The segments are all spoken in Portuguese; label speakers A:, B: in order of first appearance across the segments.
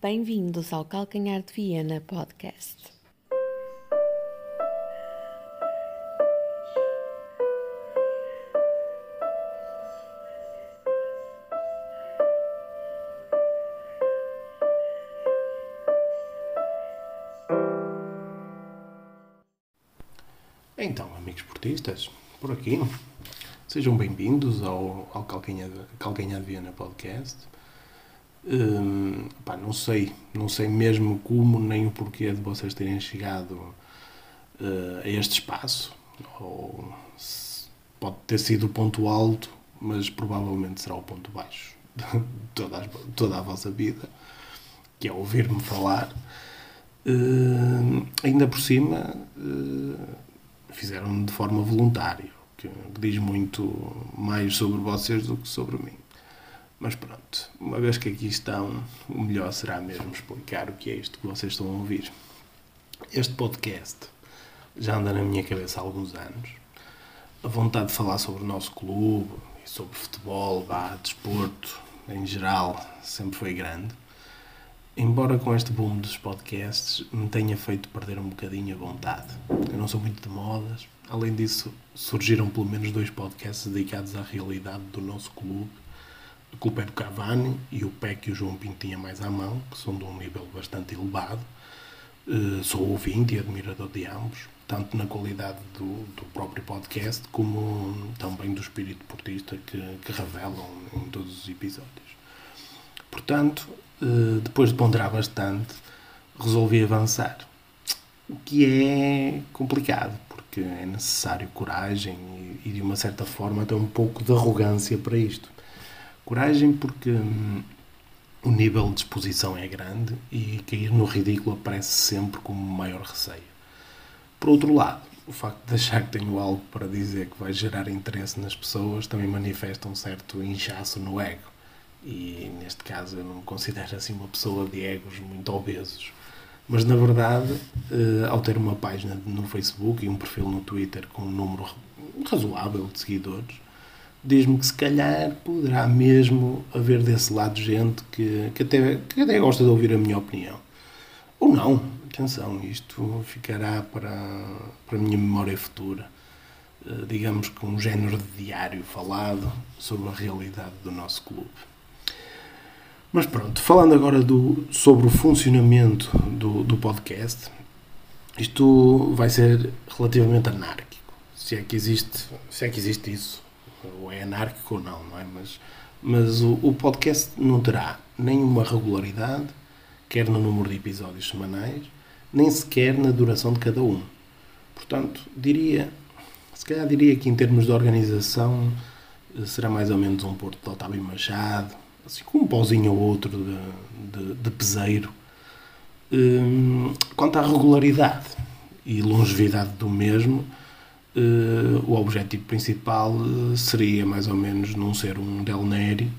A: Bem-vindos ao Calcanhar de Viena Podcast.
B: Então, amigos portistas, por aqui, sejam bem-vindos ao, ao Calcanhar, Calcanhar de Viena Podcast. Hum, pá, não sei, não sei mesmo como nem o porquê de vocês terem chegado eh, a este espaço. Ou pode ter sido o ponto alto, mas provavelmente será o ponto baixo de toda, as- toda a vossa vida, que é ouvir-me falar. Hum, ainda por cima, eh, fizeram de forma voluntária, que diz muito mais sobre vocês do que sobre mim. Mas pronto, uma vez que aqui estão, o melhor será mesmo explicar o que é isto que vocês estão a ouvir. Este podcast já anda na minha cabeça há alguns anos. A vontade de falar sobre o nosso clube e sobre futebol, vá, desporto, em geral, sempre foi grande. Embora com este boom dos podcasts me tenha feito perder um bocadinho a vontade. Eu não sou muito de modas. Além disso, surgiram pelo menos dois podcasts dedicados à realidade do nosso clube. A culpa é do Cavani e o pé que o João Pinto tinha mais à mão, que são de um nível bastante elevado. Eh, sou ouvinte e admirador de ambos, tanto na qualidade do, do próprio podcast, como também do espírito portista que, que revelam em todos os episódios. Portanto, eh, depois de ponderar bastante, resolvi avançar. O que é complicado, porque é necessário coragem e, e, de uma certa forma, até um pouco de arrogância para isto. Coragem porque hum, o nível de exposição é grande e cair no ridículo aparece sempre como maior receio. Por outro lado, o facto de achar que tenho algo para dizer que vai gerar interesse nas pessoas também manifesta um certo inchaço no ego. E neste caso eu não me considero assim uma pessoa de egos muito obesos. Mas na verdade, eh, ao ter uma página no Facebook e um perfil no Twitter com um número razoável de seguidores, diz-me que se calhar poderá mesmo haver desse lado gente que, que, até, que até gosta de ouvir a minha opinião. Ou não, atenção, isto ficará para, para a minha memória futura. Eh, digamos que um género de diário falado sobre a realidade do nosso clube. Mas pronto, falando agora do, sobre o funcionamento do, do podcast, isto vai ser relativamente anárquico. Se é que existe, se é que existe isso, ou é anárquico ou não, não é? Mas, mas o, o podcast não terá nenhuma regularidade, quer no número de episódios semanais, nem sequer na duração de cada um. Portanto, diria, se calhar diria que em termos de organização eh, será mais ou menos um Porto de Otávio Machado, assim com um pauzinho ou outro de, de, de peseiro. Hum, quanto à regularidade e longevidade do mesmo, eh, o objetivo principal eh, seria mais ou menos não ser um Del Neri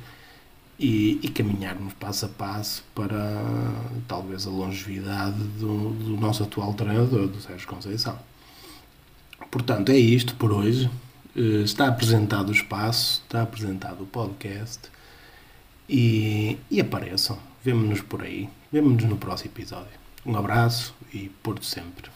B: e, e caminharmos passo a passo para talvez a longevidade do, do nosso atual treinador, do Sérgio Conceição. Portanto, é isto por hoje. Eh, Está apresentado o espaço, está apresentado o podcast e, e apareçam. Vemo-nos por aí. Vemo-nos no próximo episódio. Um abraço e Porto sempre.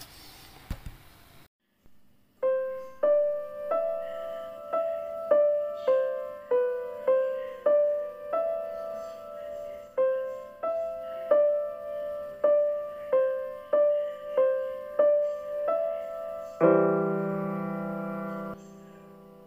B: Música